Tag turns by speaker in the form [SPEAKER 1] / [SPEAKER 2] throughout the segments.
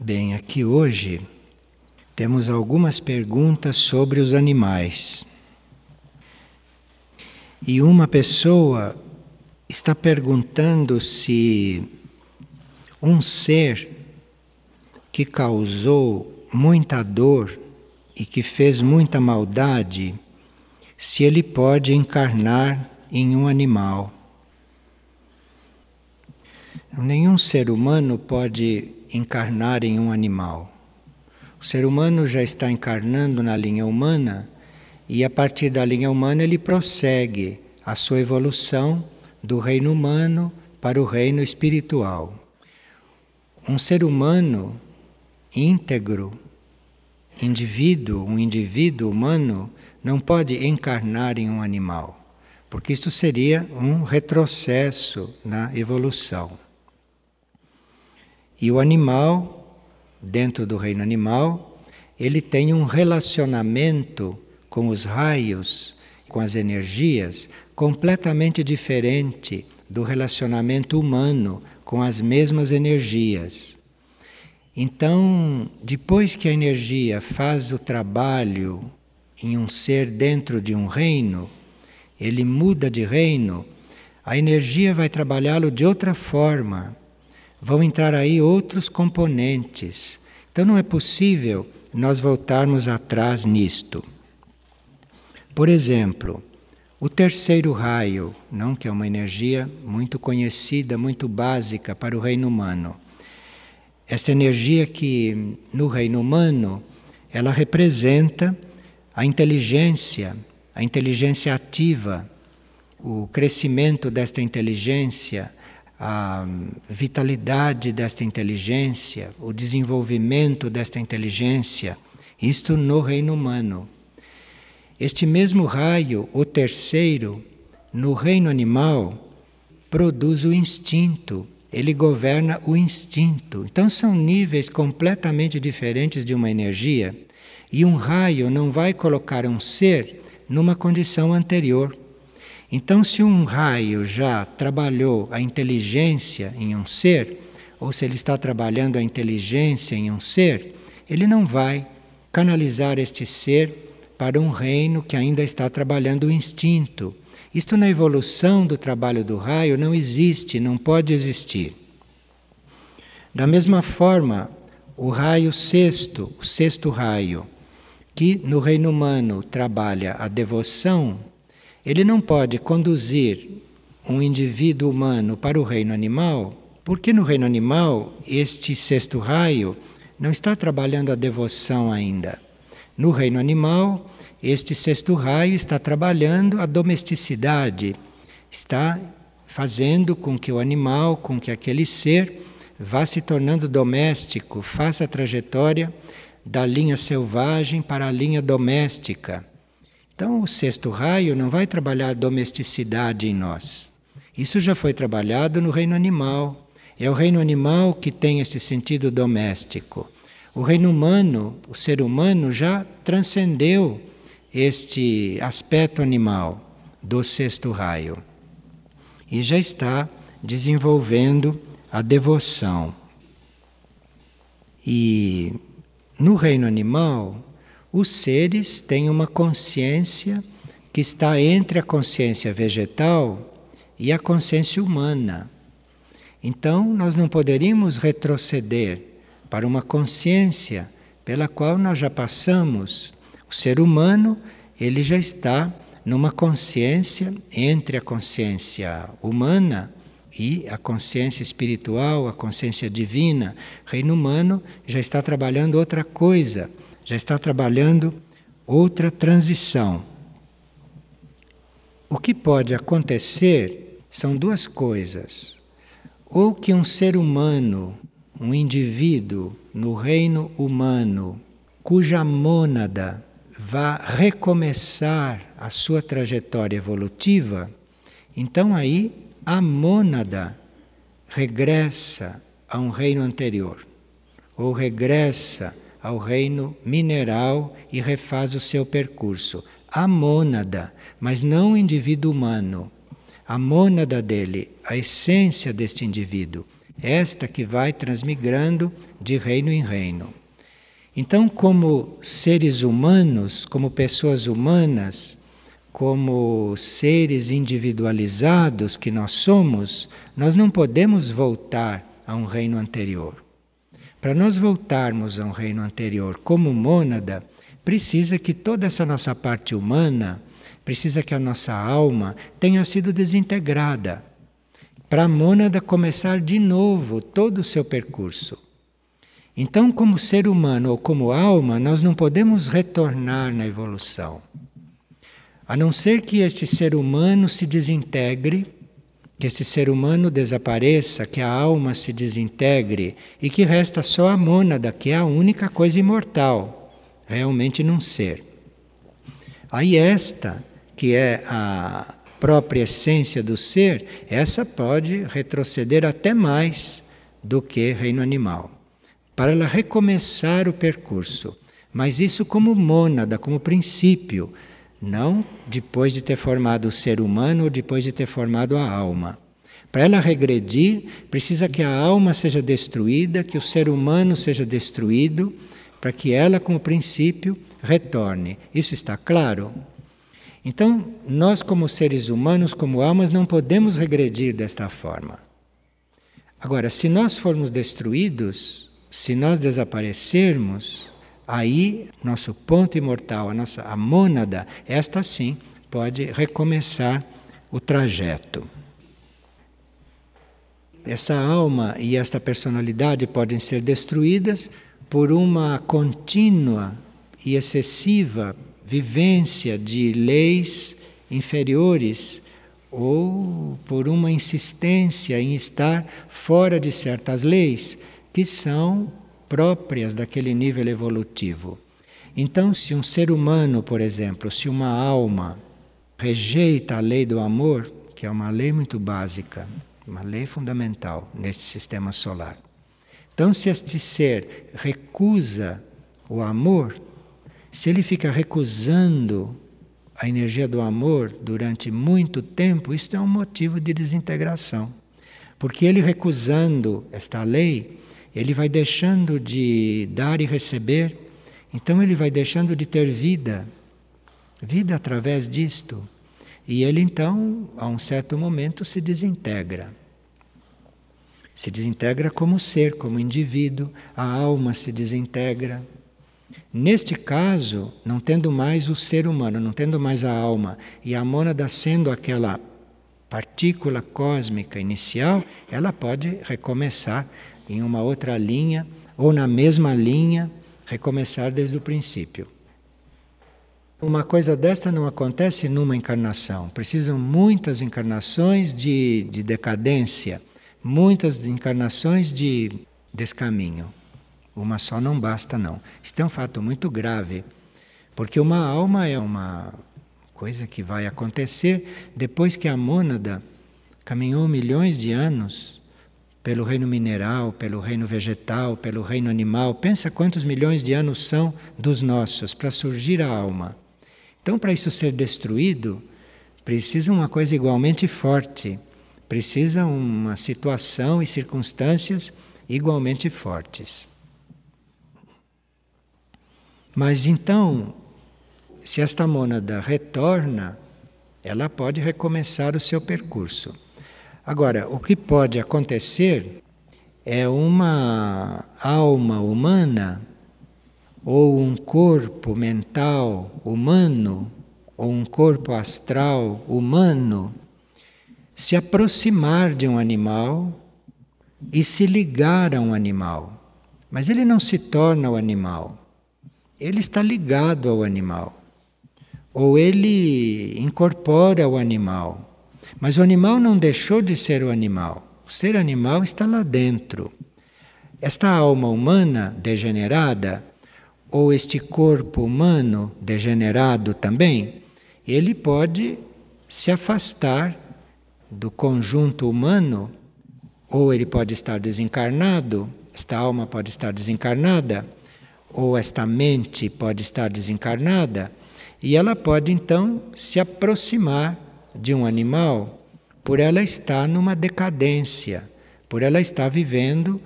[SPEAKER 1] Bem, aqui hoje temos algumas perguntas sobre os animais. E uma pessoa está perguntando se um ser que causou muita dor e que fez muita maldade, se ele pode encarnar em um animal. Nenhum ser humano pode encarnar em um animal. O ser humano já está encarnando na linha humana e a partir da linha humana ele prossegue a sua evolução do reino humano para o reino espiritual. Um ser humano íntegro, indivíduo, um indivíduo humano, não pode encarnar em um animal, porque isso seria um retrocesso na evolução. E o animal, dentro do reino animal, ele tem um relacionamento com os raios, com as energias, completamente diferente do relacionamento humano com as mesmas energias. Então, depois que a energia faz o trabalho em um ser dentro de um reino, ele muda de reino, a energia vai trabalhá-lo de outra forma vão entrar aí outros componentes. Então não é possível nós voltarmos atrás nisto. Por exemplo, o terceiro raio, não que é uma energia muito conhecida, muito básica para o reino humano. Esta energia que no reino humano ela representa a inteligência, a inteligência ativa, o crescimento desta inteligência, a vitalidade desta inteligência, o desenvolvimento desta inteligência, isto no reino humano. Este mesmo raio, o terceiro, no reino animal, produz o instinto, ele governa o instinto. Então são níveis completamente diferentes de uma energia, e um raio não vai colocar um ser numa condição anterior. Então, se um raio já trabalhou a inteligência em um ser, ou se ele está trabalhando a inteligência em um ser, ele não vai canalizar este ser para um reino que ainda está trabalhando o instinto. Isto na evolução do trabalho do raio não existe, não pode existir. Da mesma forma, o raio sexto, o sexto raio, que no reino humano trabalha a devoção, ele não pode conduzir um indivíduo humano para o reino animal, porque no reino animal este sexto raio não está trabalhando a devoção ainda. No reino animal, este sexto raio está trabalhando a domesticidade, está fazendo com que o animal, com que aquele ser vá se tornando doméstico, faça a trajetória da linha selvagem para a linha doméstica. Então, o sexto raio não vai trabalhar domesticidade em nós. Isso já foi trabalhado no reino animal. É o reino animal que tem esse sentido doméstico. O reino humano, o ser humano, já transcendeu este aspecto animal do sexto raio e já está desenvolvendo a devoção. E no reino animal, os seres têm uma consciência que está entre a consciência vegetal e a consciência humana. Então, nós não poderíamos retroceder para uma consciência pela qual nós já passamos. O ser humano, ele já está numa consciência entre a consciência humana e a consciência espiritual, a consciência divina. O reino humano já está trabalhando outra coisa já está trabalhando outra transição. O que pode acontecer são duas coisas. Ou que um ser humano, um indivíduo no reino humano, cuja mônada vá recomeçar a sua trajetória evolutiva, então aí a mônada regressa a um reino anterior, ou regressa ao reino mineral e refaz o seu percurso. A mônada, mas não o indivíduo humano. A mônada dele, a essência deste indivíduo, esta que vai transmigrando de reino em reino. Então, como seres humanos, como pessoas humanas, como seres individualizados que nós somos, nós não podemos voltar a um reino anterior. Para nós voltarmos a um reino anterior como mônada, precisa que toda essa nossa parte humana, precisa que a nossa alma tenha sido desintegrada. Para a mônada começar de novo todo o seu percurso. Então, como ser humano ou como alma, nós não podemos retornar na evolução. A não ser que este ser humano se desintegre, que esse ser humano desapareça, que a alma se desintegre e que resta só a mônada, que é a única coisa imortal, realmente num ser. Aí esta, que é a própria essência do ser, essa pode retroceder até mais do que reino animal para ela recomeçar o percurso. Mas isso como mônada, como princípio, não depois de ter formado o ser humano ou depois de ter formado a alma. Para ela regredir, precisa que a alma seja destruída, que o ser humano seja destruído, para que ela, como princípio, retorne. Isso está claro? Então, nós, como seres humanos, como almas, não podemos regredir desta forma. Agora, se nós formos destruídos, se nós desaparecermos, aí nosso ponto imortal, a nossa a mônada, esta sim pode recomeçar o trajeto. Essa alma e esta personalidade podem ser destruídas por uma contínua e excessiva vivência de leis inferiores ou por uma insistência em estar fora de certas leis que são próprias daquele nível evolutivo. Então, se um ser humano, por exemplo, se uma alma rejeita a lei do amor, que é uma lei muito básica, uma lei fundamental neste sistema solar. Então, se este ser recusa o amor, se ele fica recusando a energia do amor durante muito tempo, isto é um motivo de desintegração. Porque ele recusando esta lei, ele vai deixando de dar e receber, então ele vai deixando de ter vida, vida através disto. E ele então, a um certo momento, se desintegra. Se desintegra como ser, como indivíduo, a alma se desintegra. Neste caso, não tendo mais o ser humano, não tendo mais a alma, e a mônada sendo aquela partícula cósmica inicial, ela pode recomeçar em uma outra linha ou na mesma linha, recomeçar desde o princípio. Uma coisa desta não acontece numa encarnação. Precisam muitas encarnações de, de decadência, muitas encarnações de descaminho. Uma só não basta, não. Isto é um fato muito grave, porque uma alma é uma coisa que vai acontecer depois que a mônada caminhou milhões de anos pelo reino mineral, pelo reino vegetal, pelo reino animal. Pensa quantos milhões de anos são dos nossos para surgir a alma. Então, para isso ser destruído, precisa uma coisa igualmente forte, precisa uma situação e circunstâncias igualmente fortes. Mas então, se esta mônada retorna, ela pode recomeçar o seu percurso. Agora, o que pode acontecer é uma alma humana ou um corpo mental humano ou um corpo astral humano se aproximar de um animal e se ligar a um animal. Mas ele não se torna o animal. Ele está ligado ao animal. Ou ele incorpora o animal. Mas o animal não deixou de ser o animal. O ser animal está lá dentro. Esta alma humana degenerada, ou este corpo humano degenerado também, ele pode se afastar do conjunto humano, ou ele pode estar desencarnado, esta alma pode estar desencarnada, ou esta mente pode estar desencarnada, e ela pode então se aproximar de um animal por ela estar numa decadência, por ela estar vivendo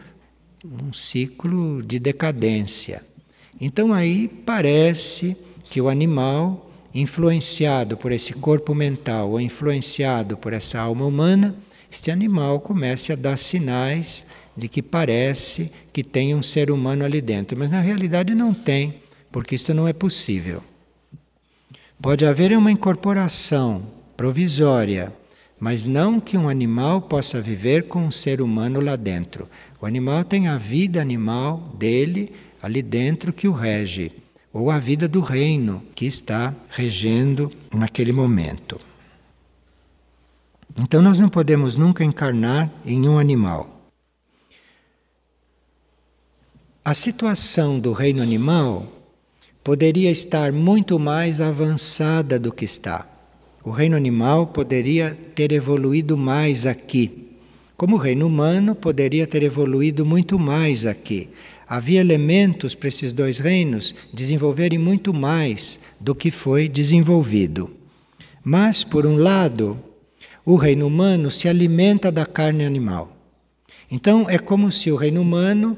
[SPEAKER 1] um ciclo de decadência. Então aí parece que o animal, influenciado por esse corpo mental ou influenciado por essa alma humana, este animal começa a dar sinais de que parece que tem um ser humano ali dentro, mas na realidade não tem, porque isto não é possível. Pode haver uma incorporação provisória, mas não que um animal possa viver com um ser humano lá dentro. O animal tem a vida animal dele ali dentro que o rege, ou a vida do reino que está regendo naquele momento. Então nós não podemos nunca encarnar em um animal. A situação do reino animal poderia estar muito mais avançada do que está. O reino animal poderia ter evoluído mais aqui, como o reino humano poderia ter evoluído muito mais aqui. Havia elementos para esses dois reinos desenvolverem muito mais do que foi desenvolvido. Mas, por um lado, o reino humano se alimenta da carne animal. Então, é como se o reino humano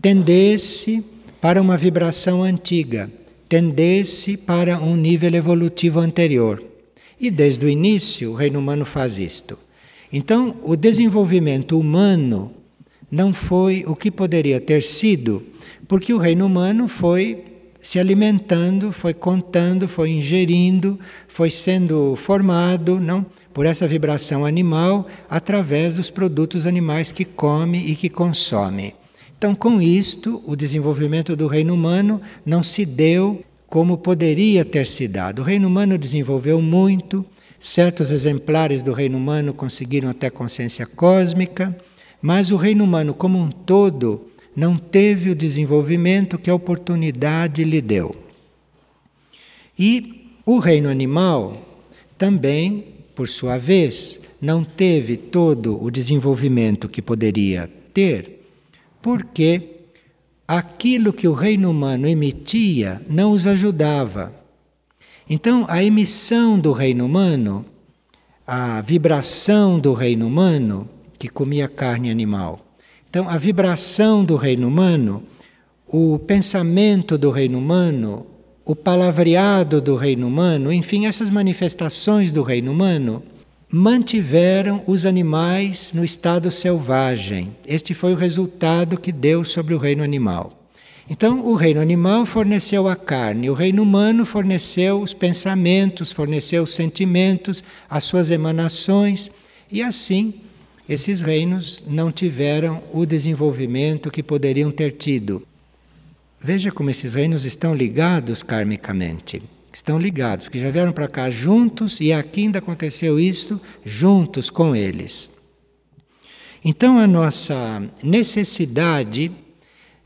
[SPEAKER 1] tendesse para uma vibração antiga, tendesse para um nível evolutivo anterior. E desde o início o reino humano faz isto. Então, o desenvolvimento humano não foi o que poderia ter sido, porque o reino humano foi se alimentando, foi contando, foi ingerindo, foi sendo formado, não, por essa vibração animal através dos produtos animais que come e que consome. Então, com isto, o desenvolvimento do reino humano não se deu como poderia ter se dado. O reino humano desenvolveu muito, certos exemplares do reino humano conseguiram até consciência cósmica, mas o reino humano como um todo não teve o desenvolvimento que a oportunidade lhe deu. E o reino animal também, por sua vez, não teve todo o desenvolvimento que poderia ter porque aquilo que o reino humano emitia não os ajudava. Então, a emissão do reino humano, a vibração do reino humano, que comia carne animal. Então, a vibração do reino humano, o pensamento do reino humano, o palavreado do reino humano, enfim, essas manifestações do reino humano mantiveram os animais no estado selvagem. Este foi o resultado que deu sobre o reino animal. Então, o reino animal forneceu a carne, o reino humano forneceu os pensamentos, forneceu os sentimentos, as suas emanações, e assim esses reinos não tiveram o desenvolvimento que poderiam ter tido. Veja como esses reinos estão ligados karmicamente estão ligados, que já vieram para cá juntos e aqui ainda aconteceu isto juntos com eles. Então a nossa necessidade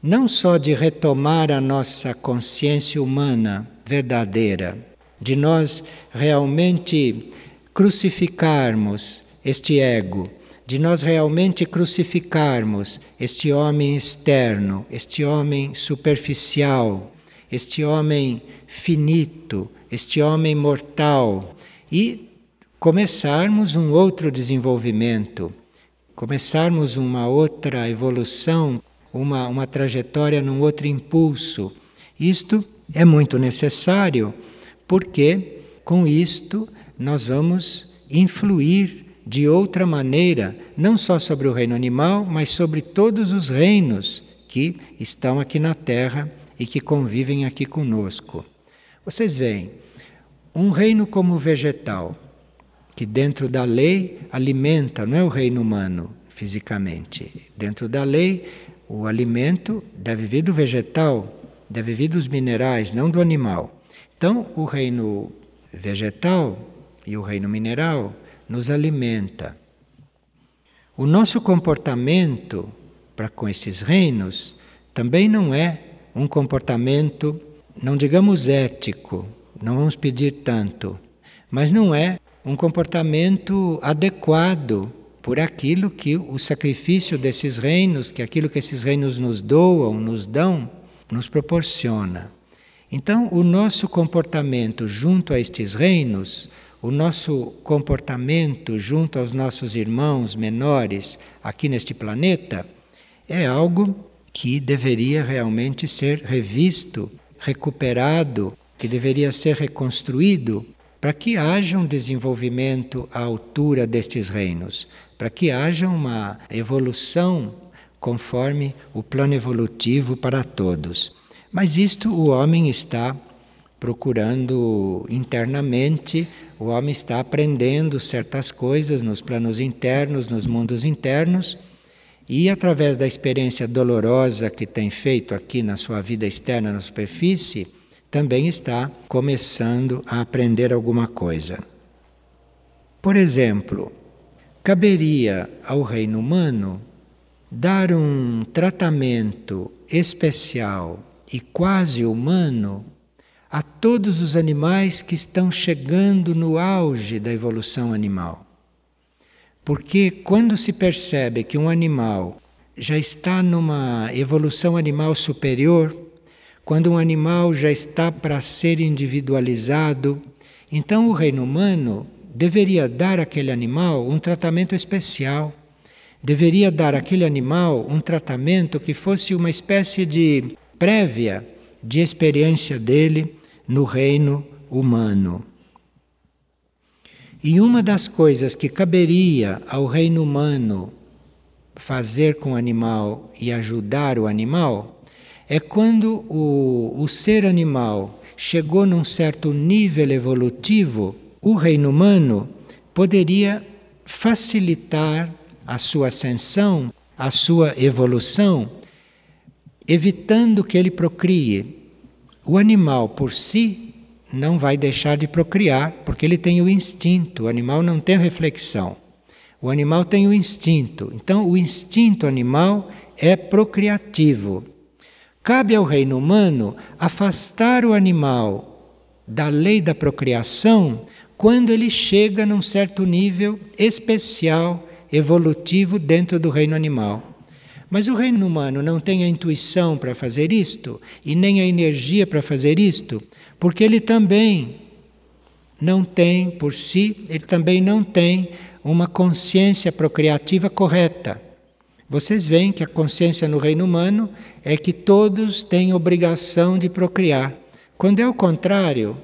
[SPEAKER 1] não só de retomar a nossa consciência humana verdadeira, de nós realmente crucificarmos este ego, de nós realmente crucificarmos este homem externo, este homem superficial, este homem finito, este homem mortal, e começarmos um outro desenvolvimento, começarmos uma outra evolução, uma, uma trajetória num outro impulso. Isto é muito necessário, porque com isto nós vamos influir de outra maneira, não só sobre o reino animal, mas sobre todos os reinos que estão aqui na Terra e que convivem aqui conosco. Vocês veem, um reino como o vegetal, que dentro da lei alimenta, não é o reino humano fisicamente. Dentro da lei, o alimento deve vir do vegetal, deve vir dos minerais, não do animal. Então, o reino vegetal e o reino mineral nos alimenta. O nosso comportamento para com esses reinos também não é um comportamento, não digamos ético, não vamos pedir tanto, mas não é um comportamento adequado por aquilo que o sacrifício desses reinos, que aquilo que esses reinos nos doam, nos dão, nos proporciona. Então, o nosso comportamento junto a estes reinos o nosso comportamento junto aos nossos irmãos menores aqui neste planeta é algo que deveria realmente ser revisto, recuperado, que deveria ser reconstruído para que haja um desenvolvimento à altura destes reinos, para que haja uma evolução conforme o plano evolutivo para todos. Mas isto o homem está procurando internamente, o homem está aprendendo certas coisas nos planos internos, nos mundos internos, e através da experiência dolorosa que tem feito aqui na sua vida externa, na superfície, também está começando a aprender alguma coisa. Por exemplo, caberia ao reino humano dar um tratamento especial e quase humano a todos os animais que estão chegando no auge da evolução animal. Porque quando se percebe que um animal já está numa evolução animal superior, quando um animal já está para ser individualizado, então o reino humano deveria dar àquele animal um tratamento especial. Deveria dar àquele animal um tratamento que fosse uma espécie de prévia de experiência dele no reino humano. E uma das coisas que caberia ao reino humano fazer com o animal e ajudar o animal é quando o, o ser animal chegou num certo nível evolutivo, o reino humano poderia facilitar a sua ascensão, a sua evolução, evitando que ele procrie. O animal por si não vai deixar de procriar, porque ele tem o instinto, o animal não tem reflexão. O animal tem o instinto. Então, o instinto animal é procriativo. Cabe ao reino humano afastar o animal da lei da procriação quando ele chega num certo nível especial, evolutivo dentro do reino animal. Mas o reino humano não tem a intuição para fazer isto e nem a energia para fazer isto, porque ele também não tem por si, ele também não tem uma consciência procriativa correta. Vocês veem que a consciência no reino humano é que todos têm obrigação de procriar. Quando é o contrário,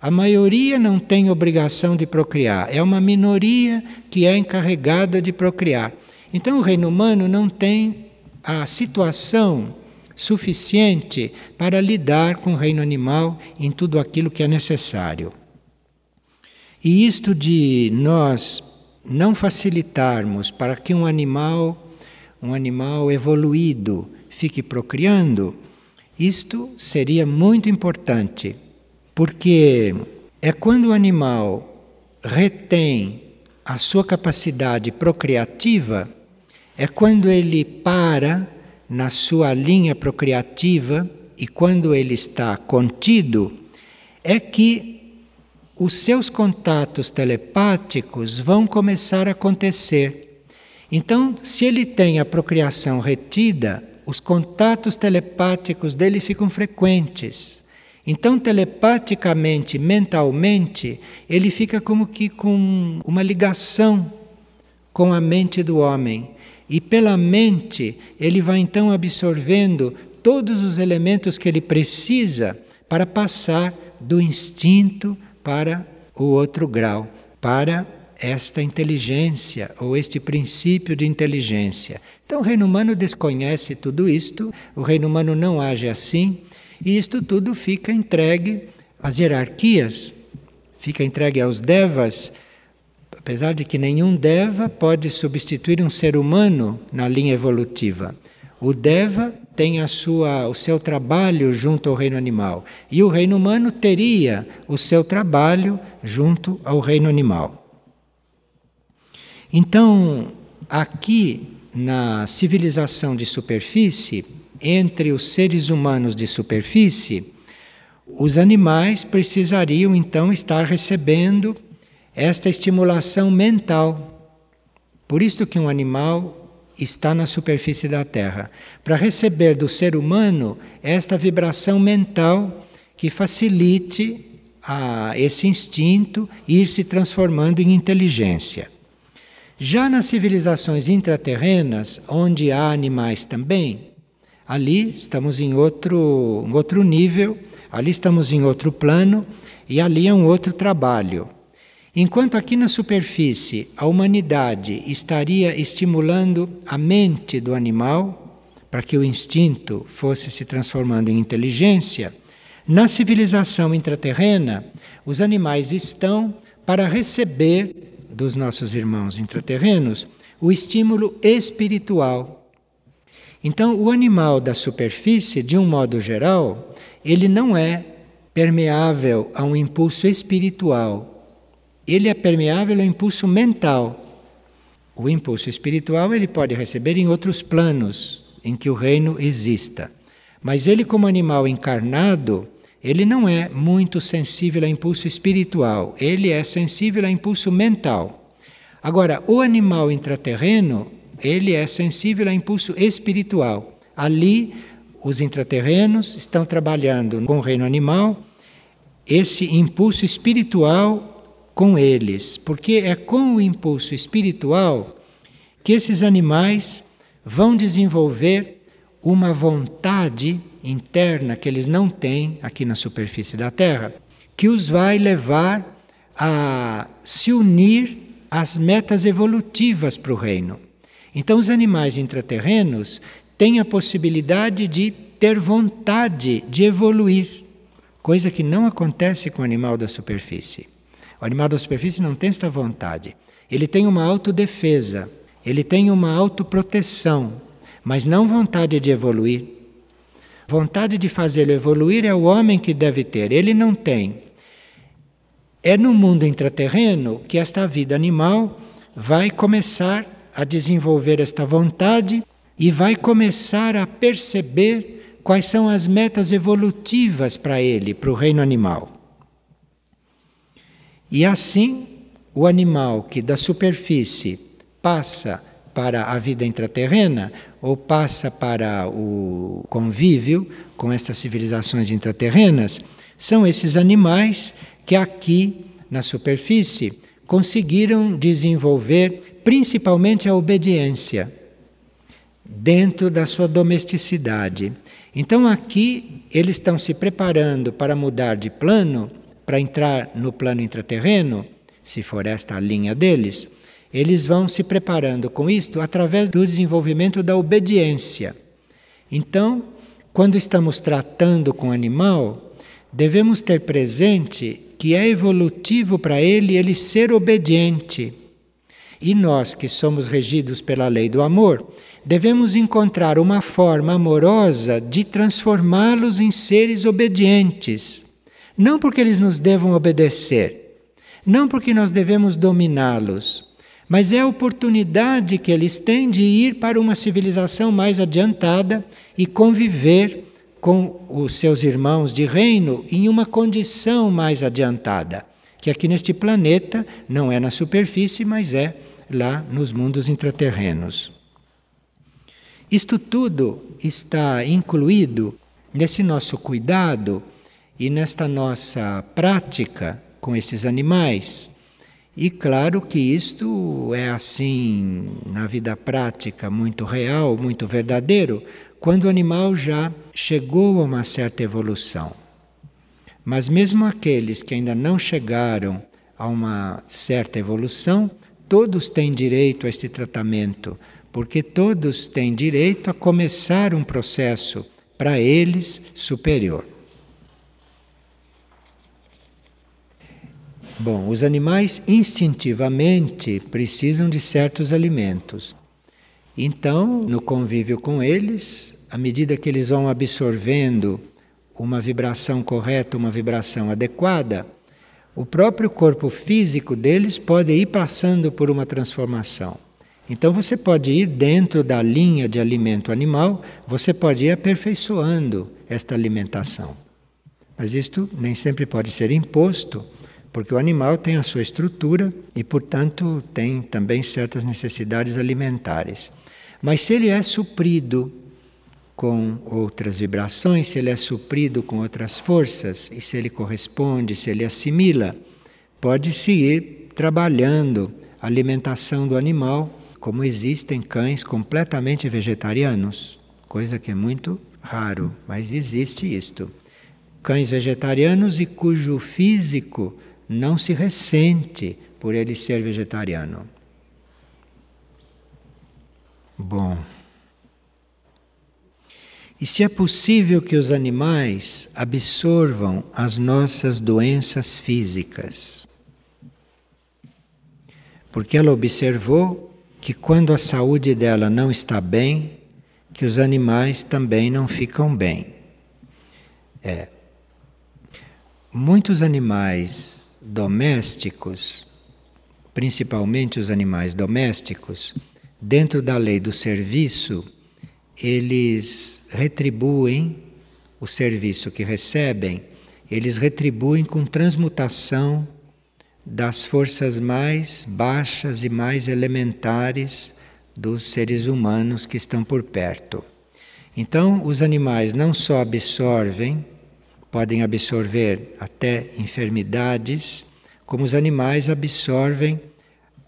[SPEAKER 1] a maioria não tem obrigação de procriar, é uma minoria que é encarregada de procriar. Então o reino humano não tem a situação suficiente para lidar com o reino animal em tudo aquilo que é necessário. E isto de nós não facilitarmos para que um animal, um animal evoluído, fique procriando, isto seria muito importante, porque é quando o animal retém a sua capacidade procriativa é quando ele para na sua linha procriativa e quando ele está contido, é que os seus contatos telepáticos vão começar a acontecer. Então, se ele tem a procriação retida, os contatos telepáticos dele ficam frequentes. Então, telepaticamente, mentalmente, ele fica como que com uma ligação com a mente do homem. E pela mente, ele vai então absorvendo todos os elementos que ele precisa para passar do instinto para o outro grau, para esta inteligência ou este princípio de inteligência. Então o reino humano desconhece tudo isto, o reino humano não age assim, e isto tudo fica entregue às hierarquias, fica entregue aos devas, Apesar de que nenhum Deva pode substituir um ser humano na linha evolutiva. O Deva tem a sua, o seu trabalho junto ao reino animal e o reino humano teria o seu trabalho junto ao reino animal. Então, aqui na civilização de superfície, entre os seres humanos de superfície, os animais precisariam então estar recebendo esta estimulação mental. Por isso que um animal está na superfície da Terra, para receber do ser humano esta vibração mental que facilite a esse instinto ir se transformando em inteligência. Já nas civilizações intraterrenas, onde há animais também, ali estamos em outro, um outro nível, ali estamos em outro plano e ali é um outro trabalho. Enquanto aqui na superfície a humanidade estaria estimulando a mente do animal para que o instinto fosse se transformando em inteligência, na civilização intraterrena, os animais estão para receber dos nossos irmãos intraterrenos o estímulo espiritual. Então, o animal da superfície, de um modo geral, ele não é permeável a um impulso espiritual ele é permeável ao impulso mental. O impulso espiritual ele pode receber em outros planos em que o reino exista. Mas ele, como animal encarnado, ele não é muito sensível a impulso espiritual, ele é sensível a impulso mental. Agora, o animal intraterreno, ele é sensível a impulso espiritual. Ali, os intraterrenos estão trabalhando com o reino animal esse impulso espiritual com eles, porque é com o impulso espiritual que esses animais vão desenvolver uma vontade interna que eles não têm aqui na superfície da Terra, que os vai levar a se unir às metas evolutivas para o reino. Então, os animais intraterrenos têm a possibilidade de ter vontade de evoluir, coisa que não acontece com o animal da superfície. O animal da superfície não tem esta vontade. Ele tem uma autodefesa, ele tem uma autoproteção, mas não vontade de evoluir. Vontade de fazê-lo evoluir é o homem que deve ter, ele não tem. É no mundo intraterreno que esta vida animal vai começar a desenvolver esta vontade e vai começar a perceber quais são as metas evolutivas para ele, para o reino animal. E assim, o animal que da superfície passa para a vida intraterrena ou passa para o convívio com estas civilizações intraterrenas, são esses animais que aqui na superfície conseguiram desenvolver principalmente a obediência dentro da sua domesticidade. Então aqui eles estão se preparando para mudar de plano para entrar no plano intraterreno, se for esta a linha deles, eles vão se preparando com isto através do desenvolvimento da obediência. Então, quando estamos tratando com o animal, devemos ter presente que é evolutivo para ele ele ser obediente. E nós, que somos regidos pela lei do amor, devemos encontrar uma forma amorosa de transformá-los em seres obedientes. Não porque eles nos devam obedecer, não porque nós devemos dominá-los, mas é a oportunidade que eles têm de ir para uma civilização mais adiantada e conviver com os seus irmãos de reino em uma condição mais adiantada, que aqui neste planeta não é na superfície, mas é lá nos mundos intraterrenos. Isto tudo está incluído nesse nosso cuidado e nesta nossa prática com esses animais. E claro que isto é assim na vida prática, muito real, muito verdadeiro, quando o animal já chegou a uma certa evolução. Mas mesmo aqueles que ainda não chegaram a uma certa evolução, todos têm direito a este tratamento, porque todos têm direito a começar um processo para eles superior. Bom, os animais instintivamente precisam de certos alimentos. Então, no convívio com eles, à medida que eles vão absorvendo uma vibração correta, uma vibração adequada, o próprio corpo físico deles pode ir passando por uma transformação. Então você pode ir dentro da linha de alimento animal, você pode ir aperfeiçoando esta alimentação. Mas isto nem sempre pode ser imposto porque o animal tem a sua estrutura e, portanto, tem também certas necessidades alimentares. Mas se ele é suprido com outras vibrações, se ele é suprido com outras forças e se ele corresponde, se ele assimila, pode-se ir trabalhando a alimentação do animal, como existem cães completamente vegetarianos, coisa que é muito raro, mas existe isto. Cães vegetarianos e cujo físico não se ressente por ele ser vegetariano. Bom. E se é possível que os animais absorvam as nossas doenças físicas? Porque ela observou que quando a saúde dela não está bem, que os animais também não ficam bem. É. Muitos animais domésticos, principalmente os animais domésticos, dentro da lei do serviço, eles retribuem o serviço que recebem, eles retribuem com transmutação das forças mais baixas e mais elementares dos seres humanos que estão por perto. Então, os animais não só absorvem, podem absorver até enfermidades, como os animais absorvem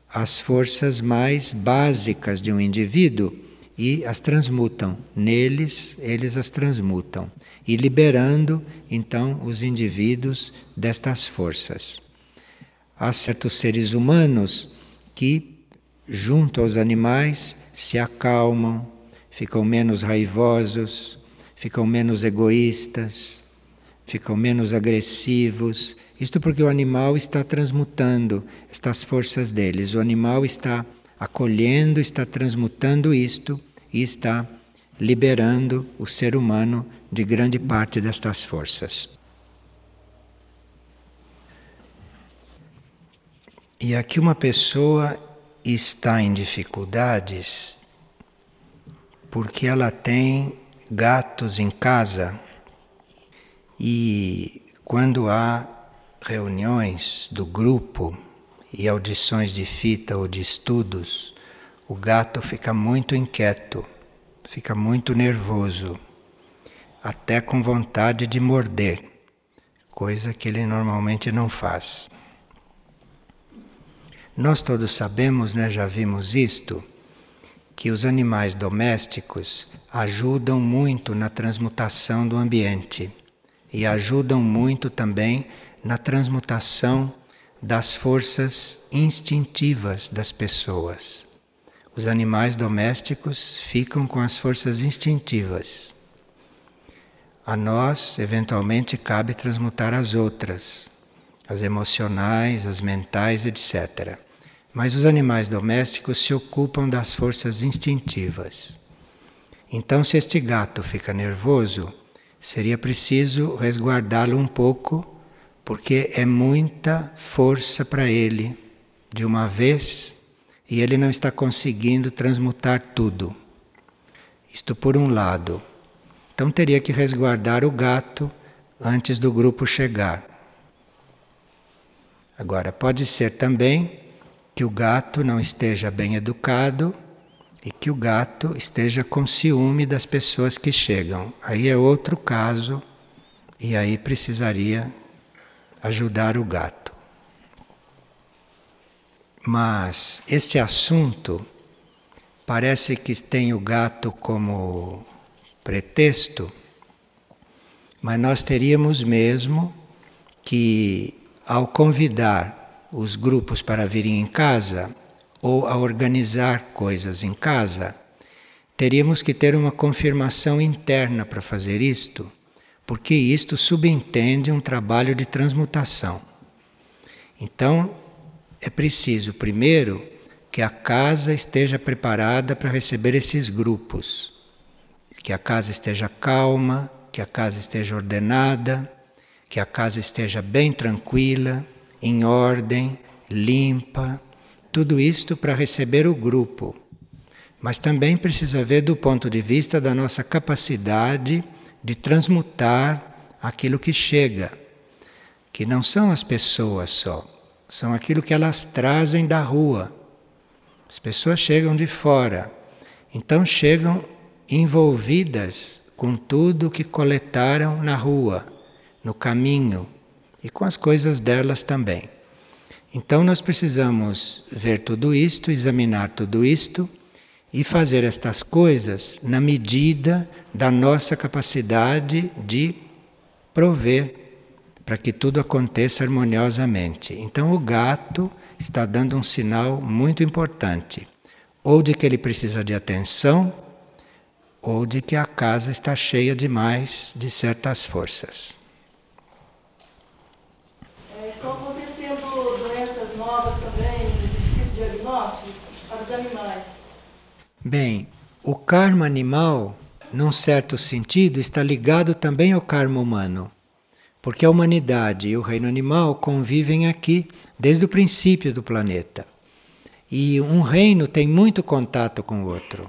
[SPEAKER 1] as forças mais básicas de um indivíduo e as transmutam. Neles, eles as transmutam e liberando então os indivíduos destas forças. Há certos seres humanos que, junto aos animais, se acalmam, ficam menos raivosos, ficam menos egoístas, ficam menos agressivos. Isto porque o animal está transmutando estas forças deles, o animal está acolhendo, está transmutando isto e está liberando o ser humano de grande parte destas forças. E aqui uma pessoa está em dificuldades porque ela tem gatos em casa e quando há reuniões do grupo e audições de fita ou de estudos, o gato fica muito inquieto, fica muito nervoso, até com vontade de morder, coisa que ele normalmente não faz. Nós todos sabemos, né, já vimos isto, que os animais domésticos ajudam muito na transmutação do ambiente e ajudam muito também na transmutação das forças instintivas das pessoas. Os animais domésticos ficam com as forças instintivas. A nós, eventualmente, cabe transmutar as outras, as emocionais, as mentais, etc. Mas os animais domésticos se ocupam das forças instintivas. Então, se este gato fica nervoso, seria preciso resguardá-lo um pouco, porque é muita força para ele de uma vez e ele não está conseguindo transmutar tudo. Isto por um lado. Então teria que resguardar o gato antes do grupo chegar. Agora, pode ser também que o gato não esteja bem educado e que o gato esteja com ciúme das pessoas que chegam. Aí é outro caso e aí precisaria ajudar o gato. Mas este assunto parece que tem o gato como pretexto, mas nós teríamos mesmo que, ao convidar os grupos para virem em casa, ou a organizar coisas em casa, teríamos que ter uma confirmação interna para fazer isto, porque isto subentende um trabalho de transmutação. Então, é preciso, primeiro, que a casa esteja preparada para receber esses grupos, que a casa esteja calma, que a casa esteja ordenada, que a casa esteja bem tranquila, em ordem, limpa, tudo isto para receber o grupo. Mas também precisa ver do ponto de vista da nossa capacidade de transmutar aquilo que chega, que não são as pessoas só, são aquilo que elas trazem da rua. As pessoas chegam de fora, então chegam envolvidas com tudo que coletaram na rua, no caminho e com as coisas delas também. Então nós precisamos ver tudo isto, examinar tudo isto e fazer estas coisas na medida da nossa capacidade de prover para que tudo aconteça harmoniosamente. Então o gato está dando um sinal muito importante, ou de que ele precisa de atenção, ou de que a casa está cheia demais de certas forças.
[SPEAKER 2] É, estão acontecendo doenças novas também, difícil diagnóstico para os animais.
[SPEAKER 1] Bem, o karma animal, num certo sentido, está ligado também ao karma humano. Porque a humanidade e o reino animal convivem aqui desde o princípio do planeta. E um reino tem muito contato com o outro.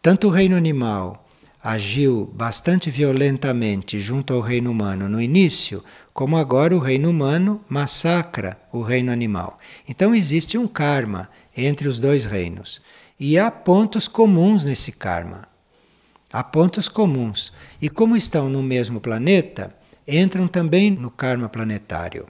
[SPEAKER 1] Tanto o reino animal agiu bastante violentamente junto ao reino humano no início, como agora o reino humano massacra o reino animal. Então existe um karma entre os dois reinos. E há pontos comuns nesse karma. Há pontos comuns. E como estão no mesmo planeta, entram também no karma planetário.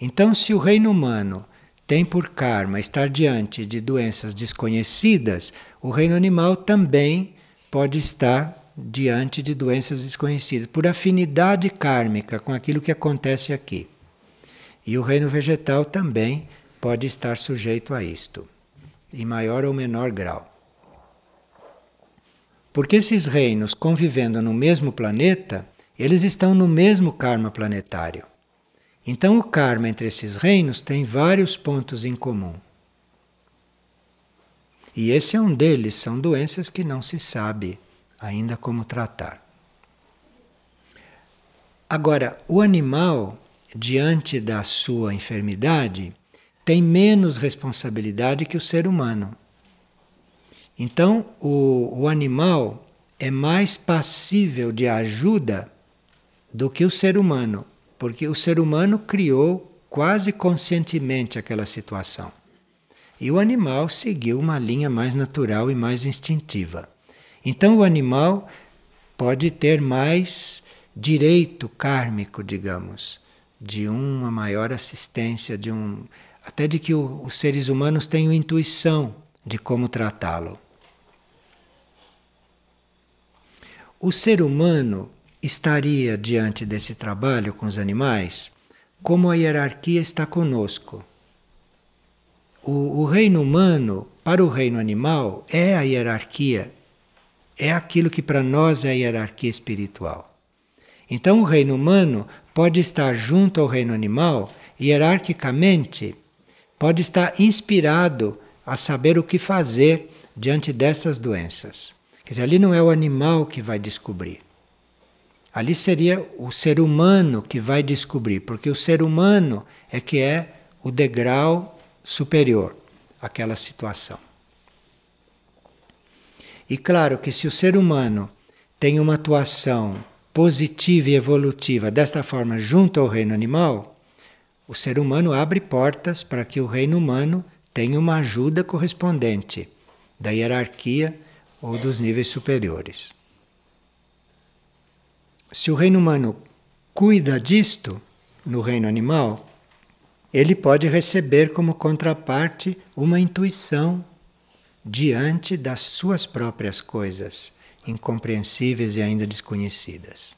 [SPEAKER 1] Então, se o reino humano tem por karma estar diante de doenças desconhecidas, o reino animal também pode estar diante de doenças desconhecidas, por afinidade kármica com aquilo que acontece aqui. E o reino vegetal também pode estar sujeito a isto, em maior ou menor grau. Porque esses reinos convivendo no mesmo planeta, eles estão no mesmo karma planetário. Então, o karma entre esses reinos tem vários pontos em comum. E esse é um deles, são doenças que não se sabe ainda como tratar. Agora, o animal, diante da sua enfermidade, tem menos responsabilidade que o ser humano. Então, o, o animal é mais passível de ajuda do que o ser humano, porque o ser humano criou quase conscientemente aquela situação. E o animal seguiu uma linha mais natural e mais instintiva. Então o animal pode ter mais direito kármico, digamos, de uma maior assistência, de um até de que o, os seres humanos tenham intuição de como tratá-lo. O ser humano estaria diante desse trabalho com os animais como a hierarquia está conosco. O, o, reino humano, para o reino animal, é a hierarquia, é aquilo que para nós é a hierarquia espiritual. Então, o reino humano pode estar junto ao reino animal, hierarquicamente, pode estar inspirado a saber o que fazer diante destas doenças. Quer dizer, ali não é o animal que vai descobrir. Ali seria o ser humano que vai descobrir, porque o ser humano é que é o degrau superior àquela situação. E claro que se o ser humano tem uma atuação positiva e evolutiva desta forma junto ao reino animal, o ser humano abre portas para que o reino humano tenha uma ajuda correspondente da hierarquia ou dos níveis superiores. Se o reino humano cuida disto no reino animal, ele pode receber como contraparte uma intuição diante das suas próprias coisas, incompreensíveis e ainda desconhecidas.